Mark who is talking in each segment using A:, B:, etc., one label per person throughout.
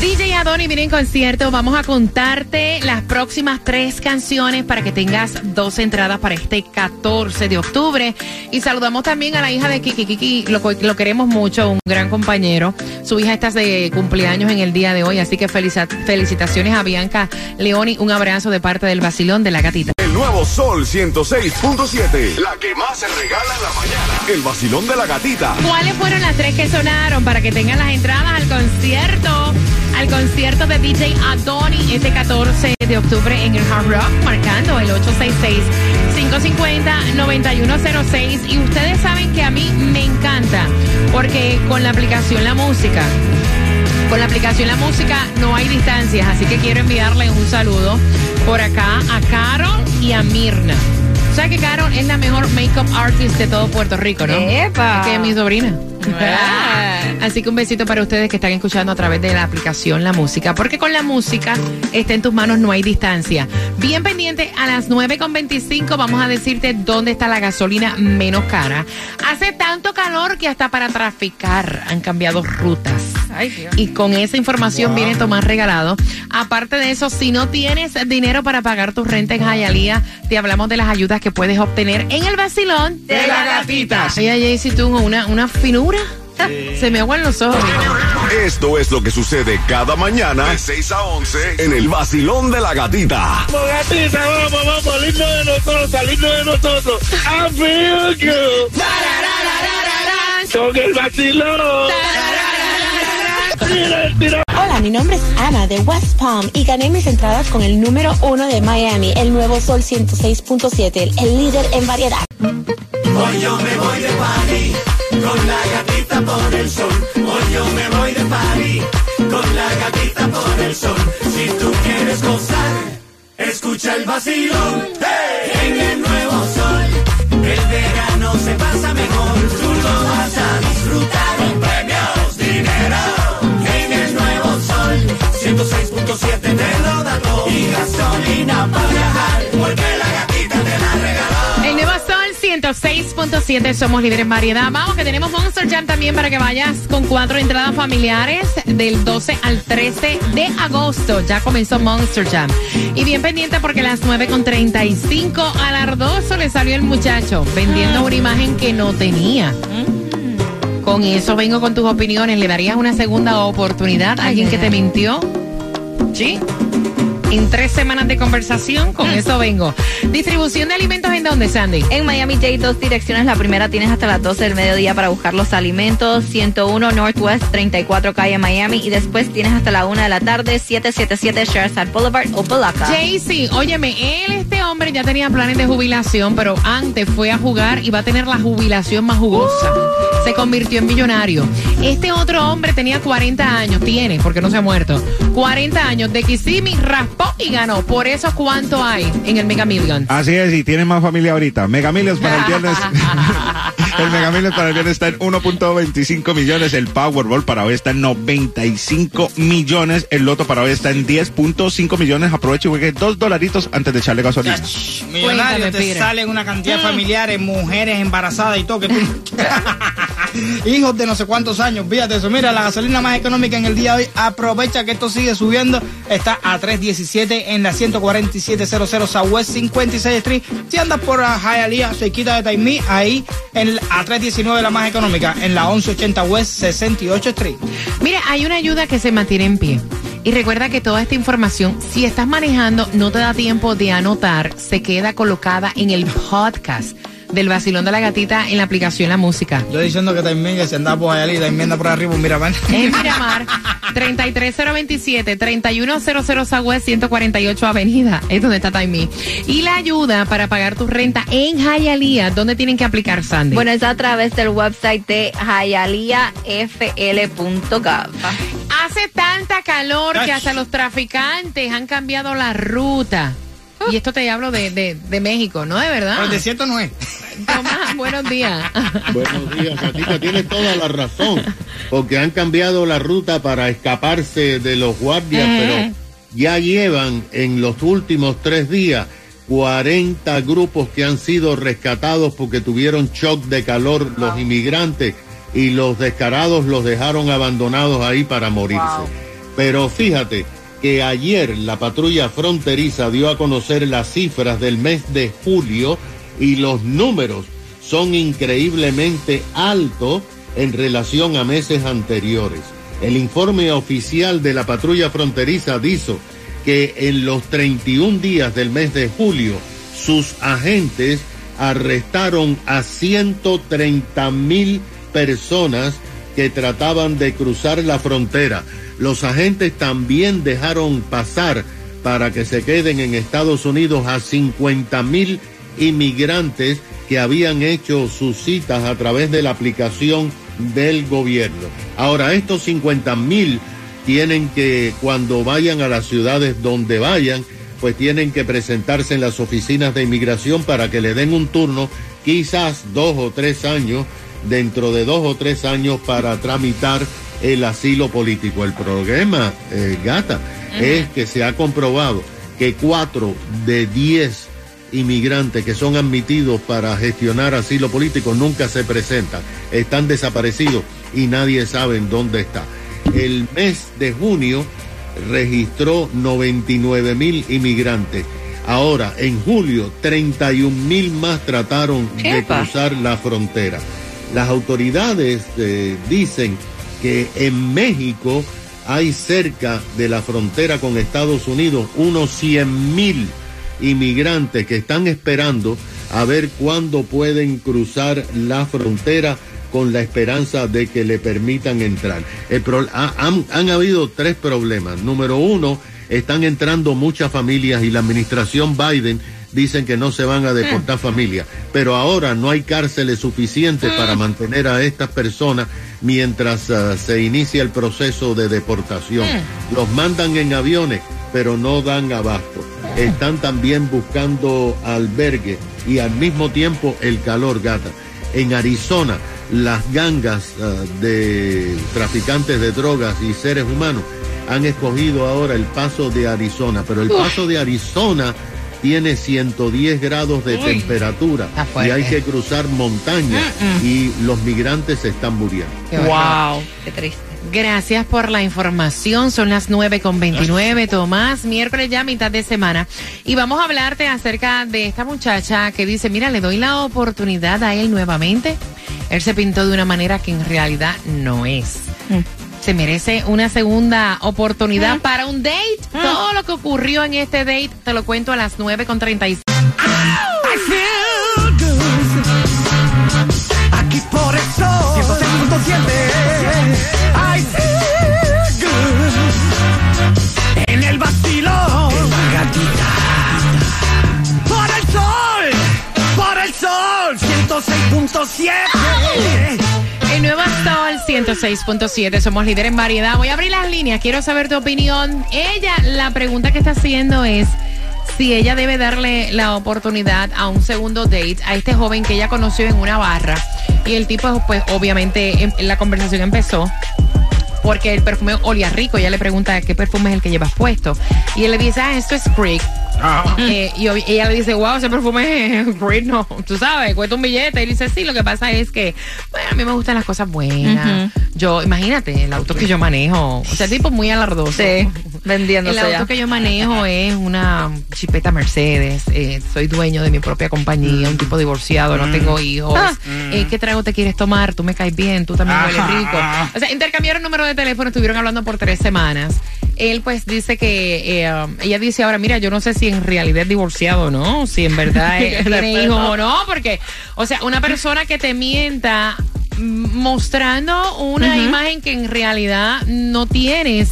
A: DJ Adoni viene en concierto. Vamos a contarte las próximas tres canciones para que tengas dos entradas para este 14 de octubre. Y saludamos también a la hija de Kiki. Kiki lo, lo queremos mucho, un gran compañero. Su hija está de cumpleaños en el día de hoy, así que felicitaciones a Bianca Leoni. Un abrazo de parte del vacilón de la gatita.
B: El nuevo Sol 106.7. La que más se regala en la mañana. El vacilón de la gatita.
A: ¿Cuáles fueron las tres que sonaron para que tengan las entradas al concierto? Al concierto de DJ Adoni este 14 de octubre en el Hard Rock, marcando el 866-550-9106. Y ustedes saben que a mí me encanta, porque con la aplicación La Música, con la aplicación La Música no hay distancias, así que quiero enviarle un saludo por acá a Carol y a Mirna. O sea que Carol es la mejor makeup artist de todo Puerto Rico, ¿no?
C: ¡Epa!
A: Es que es mi sobrina. Así que un besito para ustedes que están escuchando a través de la aplicación La Música, porque con la música está en tus manos, no hay distancia. Bien pendiente, a las 9.25 vamos a decirte dónde está la gasolina menos cara. Hace tanto calor que hasta para traficar han cambiado rutas. Y con esa información viene Tomás regalado. Aparte de eso, si no tienes dinero para pagar tu renta en Jayalía, te hablamos de las ayudas que puedes obtener en el vacilón
C: de la gatita.
A: Ay, ay, si tú una, una finura. Se me aguan los ojos.
B: Esto es lo que sucede cada mañana de 6 a 11 en el vacilón de la gatita.
D: Vamos, gatita, vamos, vamos, lindo de nosotros, lindo de nosotros. I feel good. Con el vacilón.
E: Hola, mi nombre es Ana de West Palm y gané mis entradas con el número uno de Miami, el nuevo Sol 106.7, el líder en variedad.
F: Hoy yo me voy de party con la por el sol. Hoy yo me voy de party con la gatita por el sol. Si tú quieres gozar, escucha el vacilón. En el nuevo sol, el verano se pasa mejor. Tú lo vas a disfrutar con premios, dinero. En el nuevo sol, 106.7 te lo da. Y gasolina para viajar, porque la
A: 106.7, somos líderes en variedad. Vamos, que tenemos Monster Jam también para que vayas con cuatro entradas familiares del 12 al 13 de agosto. Ya comenzó Monster Jam. Y bien pendiente porque a las 9.35 alardoso le salió el muchacho vendiendo una imagen que no tenía. Con eso vengo con tus opiniones. ¿Le darías una segunda oportunidad a alguien que te mintió? ¿Sí? En tres semanas de conversación, con eso vengo. Distribución de alimentos en dónde, Sandy?
C: En Miami Dade, dos direcciones. La primera tienes hasta las 12 del mediodía para buscar los alimentos. 101 Northwest 34 calle Miami. Y después tienes hasta la 1 de la tarde, 777 Sherside Boulevard, Opalaca.
A: Jaycee, óyeme, él, este hombre, ya tenía planes de jubilación, pero antes fue a jugar y va a tener la jubilación más jugosa. Se convirtió en millonario. Este otro hombre tenía 40 años, tiene, porque no se ha muerto. 40 años de Kissimmee, raspó y ganó. Por eso, ¿cuánto hay en el Mega Millions?
G: Así es, y tiene más familia ahorita. Mega Millions para el viernes. El Mega Millions para el viernes está en 1.25 millones. El Powerball para hoy está en 95 millones. El Loto para hoy está en 10.5 millones. Aproveche y juegue dos dolaritos antes de echarle gasolina.
H: Millonarios
A: Cuéntame,
H: te salen una cantidad de familiares, mujeres embarazadas y todo que tú. Hijos de no sé cuántos años, fíjate eso. Mira, la gasolina más económica en el día de hoy, aprovecha que esto sigue subiendo. Está a 3.17 en la 14700 Southwest 56 Street. Si andas por Hialeah, cerquita de Taimí, ahí en, a 3.19 la más económica, en la 1180 West 68 Street.
A: Mira, hay una ayuda que se mantiene en pie. Y recuerda que toda esta información, si estás manejando, no te da tiempo de anotar, se queda colocada en el podcast del vacilón de la gatita en la aplicación La Música.
H: Yo diciendo que Taimí, que si andas por Hialeah, Taimí anda por arriba, mira, man.
A: En Miramar, 33027, 3100 Southwest 148 Avenida, es donde está Taimí. Y la ayuda para pagar tu renta en Hialeah, ¿dónde tienen que aplicar, Sandy?
C: Bueno, es a través del website de hialeahfl.gov.
A: Hace tanta calor que hasta los traficantes han cambiado la ruta. Y esto te hablo de, de, de México, ¿no? De verdad.
H: Pero el desierto no es.
A: Tomás, buenos días.
I: Buenos días, Gatita. Tienes toda la razón. Porque han cambiado la ruta para escaparse de los guardias, pero ya llevan en los últimos tres días 40 grupos que han sido rescatados porque tuvieron shock de calor los inmigrantes y los descarados los dejaron abandonados ahí para morirse. Pero fíjate que ayer la patrulla fronteriza dio a conocer las cifras del mes de julio y los números son increíblemente altos en relación a meses anteriores. El informe oficial de la patrulla fronteriza dice que en los 31 días del mes de julio sus agentes arrestaron a 130 mil personas que trataban de cruzar la frontera. Los agentes también dejaron pasar para que se queden en Estados Unidos a 50 mil inmigrantes que habían hecho sus citas a través de la aplicación del gobierno. Ahora, estos 50 mil tienen que, cuando vayan a las ciudades donde vayan, pues tienen que presentarse en las oficinas de inmigración para que le den un turno, quizás dos o tres años, dentro de dos o tres años para tramitar el asilo político. El problema, eh, gata, es que se ha comprobado que cuatro de diez inmigrantes que son admitidos para gestionar asilo político nunca se presentan, están desaparecidos y nadie sabe en dónde está. El mes de junio registró 99 mil inmigrantes. Ahora, en julio, 31 mil más trataron de cruzar la frontera. Las autoridades eh, dicen que en México hay cerca de la frontera con Estados Unidos unos 100 mil inmigrantes que están esperando a ver cuándo pueden cruzar la frontera con la esperanza de que le permitan entrar. Han habido tres problemas. Número uno, están entrando muchas familias y la administración Biden dicen que no se van a deportar familias, pero ahora no hay cárceles suficientes para mantener a estas personas mientras ah, se inicia el proceso de deportación. Los mandan en aviones, pero no dan abasto. Están también buscando albergue y al mismo tiempo el calor gata. En Arizona, las gangas ah, de traficantes de drogas y seres humanos han escogido ahora el paso de Arizona, pero el paso de Arizona tiene 110 grados de temperatura y hay que cruzar montañas y los migrantes se están muriendo.
A: Qué.
C: Wow. Qué triste.
A: Gracias por la información. Son las 9 con 29, Tomás. Miércoles ya, mitad de semana. Y vamos a hablarte acerca de esta muchacha que dice, mira, le doy la oportunidad a él nuevamente. Él se pintó de una manera que en realidad no es. Se merece una segunda oportunidad para un date. Todo lo que ocurrió en este date te lo cuento a las 9 con 36.
F: Aquí por el sol 106.7 I feel good. En el vacilón. Por el sol. Por el sol. 106.7
A: El nuevo Sol 106.7, somos líder en variedad. Voy a abrir las líneas, quiero saber tu opinión. Ella, la pregunta que está haciendo es si ella debe darle la oportunidad a un segundo date a este joven que ella conoció en una barra. Y el tipo, pues obviamente, em- la conversación empezó porque el perfume olía rico. Ella le pregunta qué perfume es el que llevas puesto. Y él le dice, ah, esto es Creek. Eh, y ella le dice, wow, ese perfume es no, tú sabes, cuesta un billete. Y dice, sí, lo que pasa es que, bueno, a mí me gustan las cosas buenas. Yo, imagínate, el auto que yo manejo, o sea, tipo muy alardoso.
C: Sí, vendiéndose
A: El auto
C: ya.
A: que yo manejo es una chipeta Mercedes. eh, soy dueño de mi propia compañía, un tipo divorciado, no tengo hijos.
C: Ah.
A: Eh, ¿Qué trago te quieres tomar? Tú me caes bien, tú también hueles rico. O sea, intercambiaron número de teléfono, estuvieron hablando por tres semanas. Él pues dice que eh, um, ella dice ahora, mira, yo no sé si en realidad es divorciado o no, si en verdad tiene hijos o no, porque, o sea, una persona que te mienta mm, mostrando una imagen que en realidad no tienes,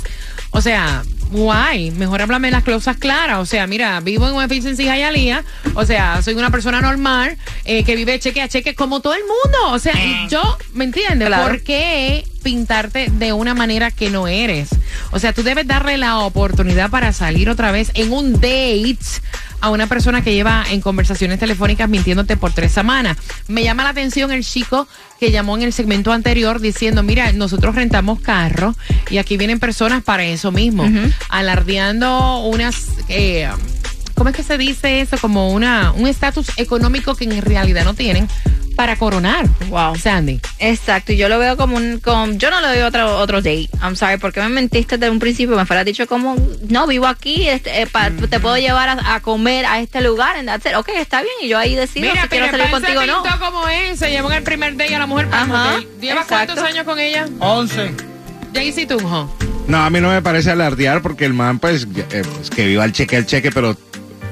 A: o sea, guay, mejor háblame las cosas claras. O sea, mira, vivo en un edificio en Hialeah, o sea, soy una persona normal eh, que vive cheque a cheque como todo el mundo. O sea, y yo, ¿me entiendes?
C: Claro.
A: ¿Por qué pintarte de una manera que no eres? O sea, tú debes darle la oportunidad para salir otra vez en un date a una persona que lleva en conversaciones telefónicas mintiéndote por tres semanas. Me llama la atención el chico que llamó en el segmento anterior diciendo, mira, nosotros rentamos carro y aquí vienen personas para eso mismo, alardeando unas... eh, ¿Cómo es que se dice eso? Como una un estatus económico que en realidad no tienen para coronar.
C: Wow.
A: Sandy.
C: Exacto, y yo lo veo como un, como, yo no le doy otro, otro date. I'm sorry, porque me mentiste desde un principio, me fuera dicho como, no, vivo aquí, este, eh, pa- te puedo llevar a, a comer a este lugar, and that's it. ok, está bien, y yo ahí decido
A: Mira,
C: si quiero salir contigo o no.
A: como es, se llevó en el primer día a la mujer para el
C: Ajá,
A: motel. ¿Lleva
C: exacto.
A: cuántos años con ella?
H: 11.
A: Jaycee Tunjo.
G: No, a mí no me parece alardear porque el man, pues, eh, pues, que viva el cheque al cheque, pero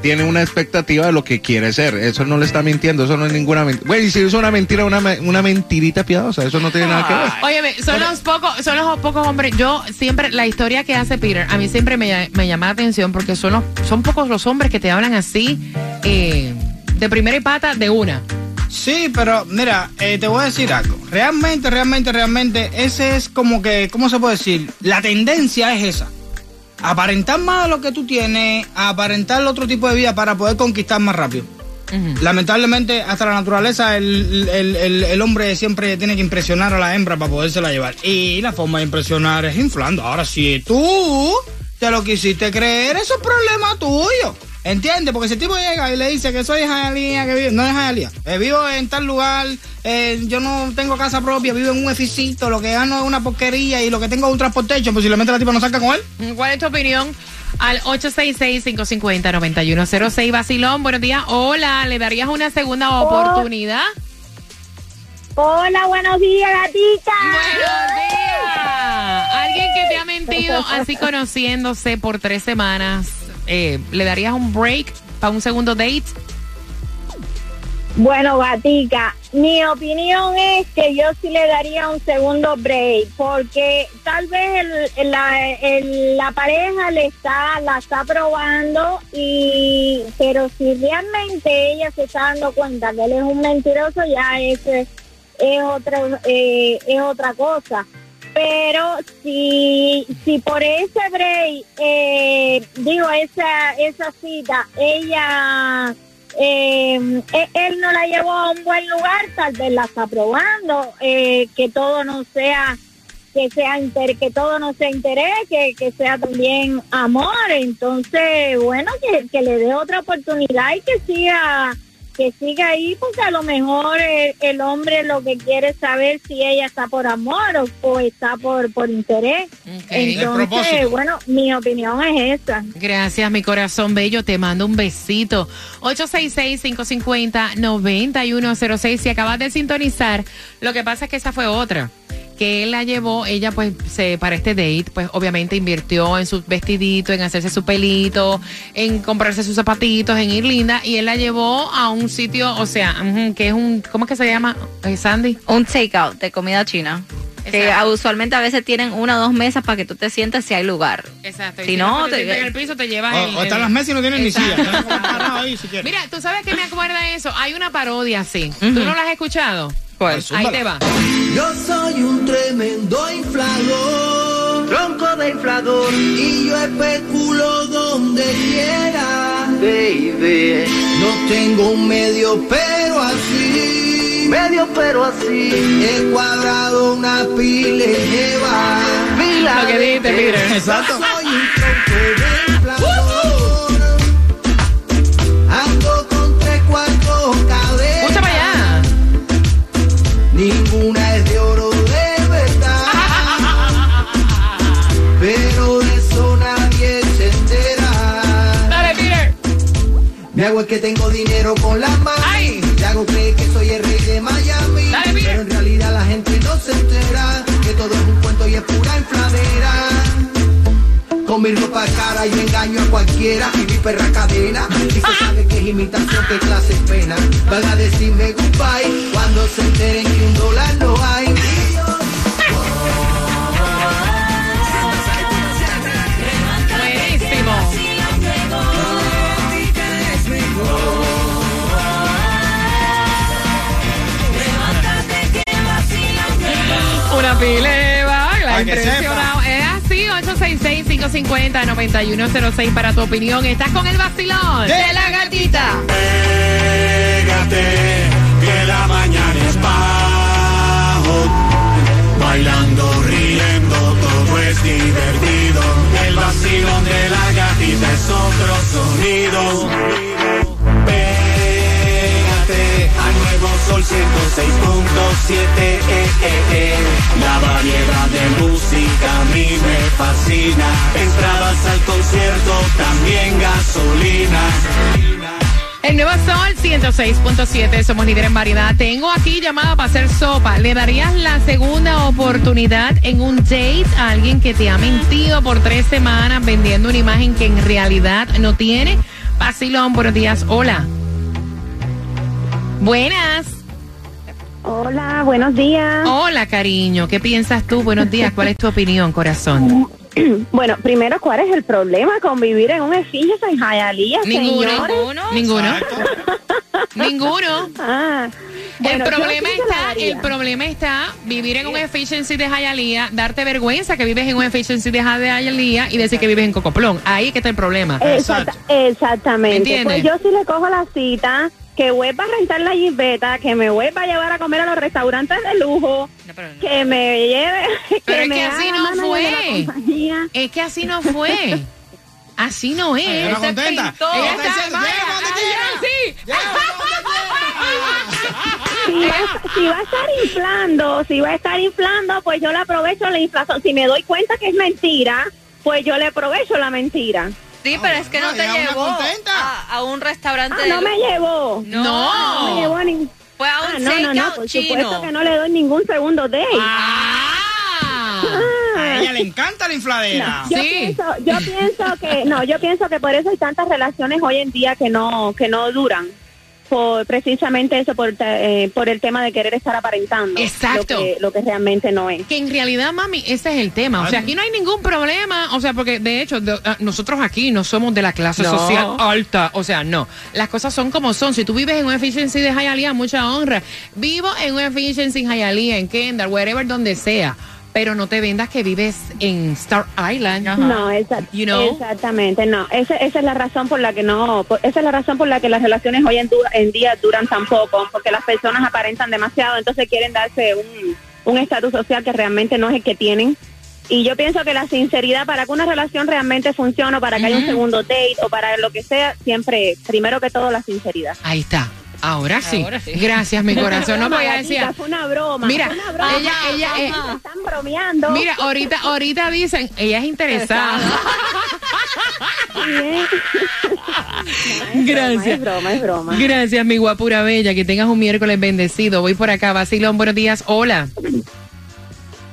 G: tiene una expectativa de lo que quiere ser. Eso no le está mintiendo, eso no es ninguna mentira. Güey, si es una mentira, una, una mentirita piadosa, eso no tiene nada que ver.
A: Óyeme, son los pocos, son los pocos hombres. Yo siempre, la historia que hace Peter, a mí siempre me, me llama la atención porque son los, son pocos los hombres que te hablan así, eh, de primera y pata, de una.
H: Sí, pero mira, eh, te voy a decir algo. Realmente, realmente, realmente, ese es como que, ¿cómo se puede decir? La tendencia es esa. Aparentar más de lo que tú tienes, aparentar otro tipo de vida para poder conquistar más rápido. Lamentablemente, hasta la naturaleza, el, el- el- el hombre siempre tiene que impresionar a la hembra para podérsela llevar. Y la forma de impresionar es inflando. Ahora, si tú te lo quisiste creer, eso es problema tuyo. ¿Entiendes? Porque si el tipo llega y le dice que soy de Hialeah, que vivo, no es Hialeah, eh, vivo en tal lugar, eh, yo no tengo casa propia, vivo en un edificio, lo que gano es una porquería y lo que tengo es un transportation, posiblemente la tipa no salga con él.
A: ¿Cuál es tu opinión? Al 866-550-9106, Basilón, buenos días. Hola, ¿le darías una segunda oportunidad?
J: Hola, buenos días, gatita.
A: Buenos días. Alguien que te ha mentido así conociéndose por tres semanas, eh, ¿le darías un break para un segundo date?
J: Bueno, gatica, mi opinión es que yo sí le daría un segundo break, porque tal vez la, pareja le está, la está probando, y pero si realmente ella se está dando cuenta que él es un mentiroso, ya ese es eh, es otra cosa. Pero si, si por ese break, eh, digo, esa, esa cita, ella eh, e- él no la llevó a un buen lugar, tal vez la está probando, eh, que todo no sea que sea que todo no sea interés, que, que sea también amor, entonces bueno que, que le dé otra oportunidad y que siga que siga ahí porque a lo mejor el, el hombre lo que quiere es saber si ella está por amor o, o está por por interés. Entonces, bueno, mi opinión es esa.
A: Gracias, mi corazón bello. Te mando un besito. 866-550-9106. Si acabas de sintonizar, lo que pasa es que esa fue otra. Que él la llevó, ella pues se para este date, pues obviamente invirtió en su vestidito, en hacerse su pelito, en comprarse sus zapatitos, en ir linda, y él la llevó a un sitio, o sea, que es un, ¿cómo es que se llama, eh, Sandy?
C: Un takeout de comida china. Que
A: Exacto.
C: usualmente a veces tienen una o dos mesas para que tú te sientes si hay lugar.
A: Exacto.
C: Si no,
A: te,
C: te-
A: sientas en el piso, te llevas
H: O-
A: el-
H: o están
A: el-
H: las mesas y no tienen ni silla. Ahí, si.
A: Mira, ¿tú sabes qué me acuerda de eso? Hay una parodia así. ¿Tú no la has escuchado?
C: ¿Cuál?
A: Ahí te va.
K: Yo soy un tremendo inflador, tronco de inflador, y yo especulo donde quiera.
F: baby.
K: No tengo un medio pero así.
F: Medio pero así.
K: He cuadrado una pila y lleva.
F: Pila
A: Lo que dijiste, Peter.
H: Exacto.
K: Soy un que tengo dinero con.
A: Ay.
K: Te hago creer que soy el rey de Miami.
A: Dale,
K: pero en realidad la gente no se entera. Que todo es un cuento y es pura infladera. Con mi ropa cara y engaño a cualquiera y mi perra cadena. Y se sabe que es imitación, que clase es pena. Van a decirme goodbye cuando se enteren que un dólar no hay.
A: 866-550-9106 para tu opinión. Estás con el vacilón.
H: De la gatita.
F: Pégate, que la mañana es bajo. Bailando, riendo, todo es divertido. El vacilón de la gatita es otro sonido. Pégate al nuevo sol 106.7. Eh, eh, eh. Entradas al concierto, también gasolina.
A: El nuevo Sol 106.7, somos líderes en variedad. Tengo aquí llamada para hacer sopa. ¿Le darías la segunda oportunidad en un date a alguien que te ha mentido por tres semanas vendiendo una imagen que en realidad no tiene? Vacilón, buenos días. Hola. Buenas.
L: Hola, buenos días.
A: Hola, cariño. ¿Qué piensas tú? Buenos días. ¿Cuál es tu opinión, corazón?
L: Bueno, primero, ¿cuál es el problema con vivir en un edificio en Hialeah,
A: Ninguno.
L: señores?
A: Ninguno. Ninguno.
L: Ah, bueno,
A: el problema
L: sí
A: está, el problema está vivir en un efficiency de Hialeah, darte vergüenza que vives en un efficiency de Hialeah y decir que vives en Cocoplón. Ahí que está el problema.
L: Exacta- exactamente.
A: ¿Me entiendes?
L: Pues yo sí le cojo la cita, que vuelva a rentar la jipeta, que me vuelva a llevar a comer a los restaurantes de lujo, que me lleve, que
A: Pero es
L: me
A: que así no fue.
L: la compañía.
A: Es que así no fue. Así no es.
L: Si va a estar inflando, si va a estar inflando, pues yo le aprovecho la inflación. Si me doy cuenta que es mentira, pues yo le aprovecho la mentira.
C: Sí, pero es que no
H: no,
C: te llevó a, a un restaurante
L: Ah, no me llevó.
C: No.
L: No me llevó a ningún...
C: Fue a
L: Ah,
C: un
L: no, no, no,
C: takeout
L: por
C: chino.
L: supuesto que no le doy ningún segundo date.
A: Ah.
H: A ella le encanta la infladera.
L: Yo
A: Sí.
L: pienso, yo pienso que no, yo pienso que por eso hay tantas relaciones hoy en día que no que no duran. Por precisamente eso por eh, por el tema de querer estar aparentando
A: Exacto.
L: lo que, lo que realmente no es.
A: Que en realidad, mami, ese es el tema. O sea, aquí no hay ningún problema. O sea, porque de hecho, de- ah, nosotros aquí no somos de la clase
L: No.
A: social alta. O sea, no. Las cosas son como son. Si tú vives en un efficiency de Hialeah, mucha honra. Vivo en un efficiency en Hialeah, en Kendall, wherever, donde sea. Pero no te vendas que vives en Star Island.
L: No, exact-
A: You know?
L: exactamente, no. Esa, esa es la razón por la que no, por- esa es la razón por la que las relaciones hoy en, du- en día duran tan poco, porque las personas aparentan demasiado, entonces quieren darse un un estatus social que realmente no es el que tienen. Y yo pienso que la sinceridad para que una relación realmente funcione, o para que haya un segundo date o para lo que sea, siempre, primero que todo, la sinceridad.
A: Ahí está. Ahora sí.
C: Ahora sí.
A: Gracias, mi corazón. No, porque ella
L: Gatita,
A: decía.
L: fue una broma.
A: Mira,
L: fue una broma.
A: ella- ella, eh,
L: están bromeando.
A: Mira, ahorita, ahorita dicen, ella es interesada. Gracias.
L: Es broma, es broma.
A: Gracias, mi guapura bella. Que tengas un miércoles bendecido. Voy por acá. Vacilón, buenos días. Hola.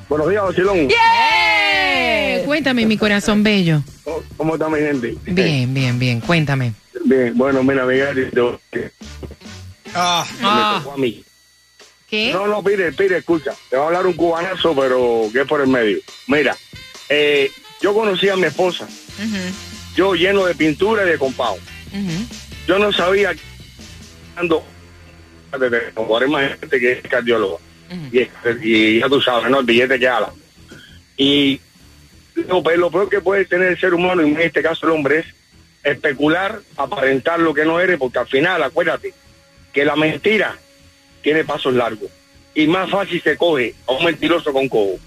D: Buenos días, Bacilón.
A: Eh, Cuéntame, mi corazón bello.
D: ¿Cómo está mi gente?
A: Bien, bien, bien. Cuéntame.
D: Bien, bueno, mira, Miguel, yo-
H: Ah,
A: Ah.
D: me tocó a mí.
A: ¿Qué?
D: No, no, pide, pide, escucha. Te va a hablar un cubanazo, pero que es por el medio. Mira, eh, yo conocí a mi esposa, yo lleno de pintura y de compao. Yo no sabía cuando como más gente que es cardiólogo. y, y ya tú sabes, ¿no? El billete que habla. Y lo, pe- lo peor que puede tener el ser humano, y en este caso el hombre, es especular, aparentar lo que no eres, porque al final, acuérdate, que la mentira tiene pasos largos y más fácil se coge a un mentiroso con cojo.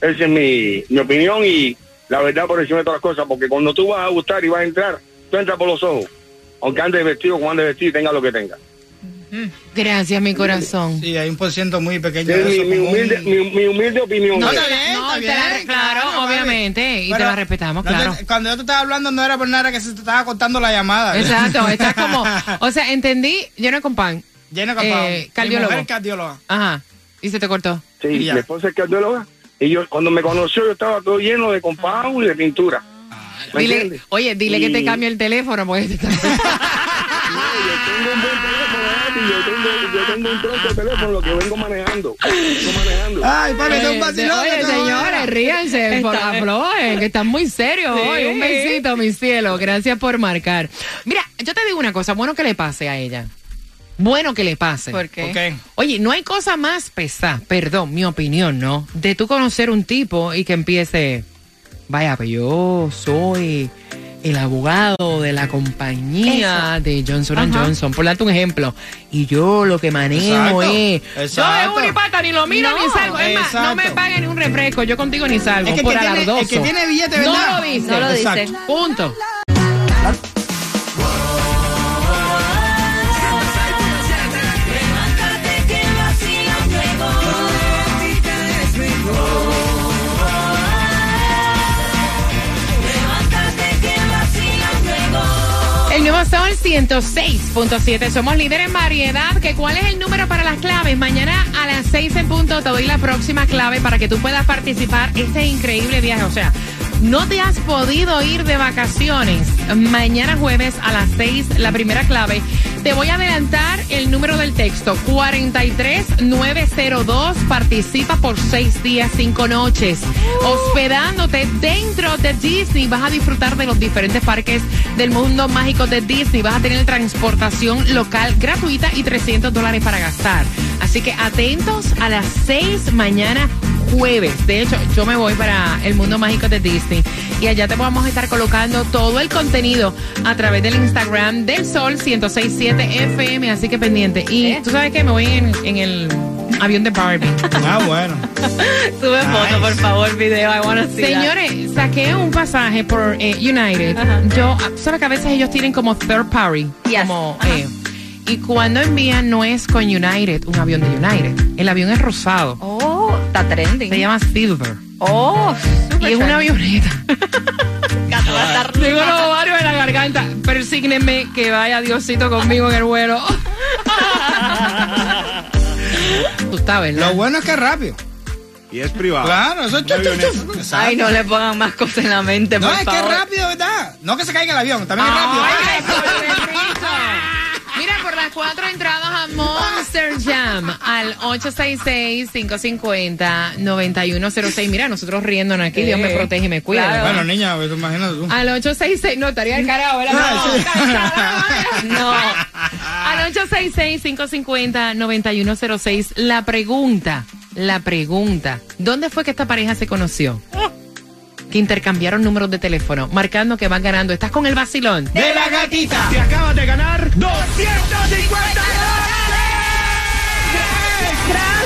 D: Esa es mi, mi opinión y la verdad por encima de todas las cosas, porque cuando tú vas a gustar y vas a entrar, tú entras por los ojos, aunque andes vestido como andes vestido y tenga lo que tenga.
A: Gracias, mi corazón.
H: Sí, hay un por ciento muy pequeño de
D: mi,
H: eso.
D: mi
H: como un-
D: humilde, mi, mi humilde opinión.
H: No,
D: es-
H: está bien,
A: No,
H: está bien,
A: claro, obviamente, y te la respetamos,
H: no te-
A: claro.
H: cuando yo te estaba hablando no era por nada que se te estaba cortando la llamada.
A: Exacto, estás como, o sea, entendí, lleno con pan.
H: Lleno de capaz.
A: Eh, cardiólogo.
H: Mi mujer cardióloga.
A: Ajá, y se te cortó.
D: Sí,
H: Y ya.
D: mi esposa es cardióloga. Y yo, cuando me conoció, yo estaba todo lleno de compás y de pintura. ¿Me
A: Dile, oye, dile que te cambie el teléfono, porque te está-
D: No, yo tengo un buen teléfono, Andy, yo un tronco de teléfono, lo que vengo manejando. Vengo manejando.
H: Ay, papi, es un
A: Eh,
H: vacilón.
A: Oye, señores, ríanse, por aflojen, que están muy serios
H: Sí.
A: hoy. Un besito, mi cielo. Gracias por marcar. Mira, yo te digo una cosa, bueno que le pase a ella. Bueno que le pase.
C: ¿Por qué?
A: Oye, no hay cosa más pesada, perdón, mi opinión, ¿no? De tú conocer un tipo y que empiece, vaya, pero yo soy el abogado de la compañía de Johnson
C: Ajá.
A: Johnson, por darte un ejemplo. Y yo lo que manejo
H: Exacto,
A: es...
H: exacto.
A: Yo de unipata ni lo miro
C: No,
A: ni salgo. Es más, no me paguen ni un refresco, yo contigo ni salgo.
H: Es que
A: por
H: que tiene- el que tiene billete, ¿verdad?
A: No lo dice.
C: No lo dice.
A: Punto. Nuevo Sol 106.7. Somos líderes en variedad. ¿Que ¿Cuál es el número para las claves? Mañana a las 6 en punto te doy la próxima clave para que tú puedas participar este increíble viaje. O sea, no te has podido ir de vacaciones. Mañana jueves a las 6, la primera clave. Te voy a adelantar el número del texto. 43902. Participa por 6 días, 5 noches. Hospedándote dentro de Disney. Vas a disfrutar de los diferentes parques del mundo mágico de Disney. Vas a tener transportación local gratuita y 300 dólares para gastar. Así que atentos a las 6 mañana jueves. De hecho, yo me voy para el mundo mágico de Disney y allá te vamos a estar colocando todo el contenido a través del Instagram del Sol 1067 FM, así que pendiente. Y tú sabes que me voy en, en el avión de Barbie.
H: Ah, bueno.
C: Sube foto, por favor, video. I wanna see that.
A: Señores, saqué un pasaje por eh, United. Yo, ah, sabes que a veces ellos tienen como third party,
C: Yes.
A: como eh, y cuando envían no es con United, un avión de United. El avión es rosado.
C: Oh, está trending.
A: Se llama Silver.
C: Oh, super
A: Y es una avioneta. Tengo los ovarios en la garganta. Persígnenme que vaya Diosito conmigo en el vuelo. Tú ¿verdad?
H: Lo bueno es que es rápido.
G: Y es privado.
H: Claro, eso es chuf, chuf, chuf.
C: Ay, no le pongan más cosas en la mente,
H: No,
C: por
H: es que es rápido, ¿verdad? No que se caiga el avión, también es rápido.
A: Ay. Mira, por las cuatro entradas a Monster Jam al 866-550-9106. Mira, nosotros riéndonos aquí, Dios me protege y me cuida.
H: Bueno, niña, pues, imagínate tú.
A: Al 866, no, estaría el carajo, ¿verdad?
H: Ah,
A: No,
H: sí.
A: ¿verdad? no. Al 866-550-9106. La pregunta, la pregunta. ¿Dónde fue que esta pareja se conoció? Que intercambiaron números de teléfono, marcando que van ganando. ¿Estás con el vacilón?
H: De la gatita.
M: Te acabas de ganar 250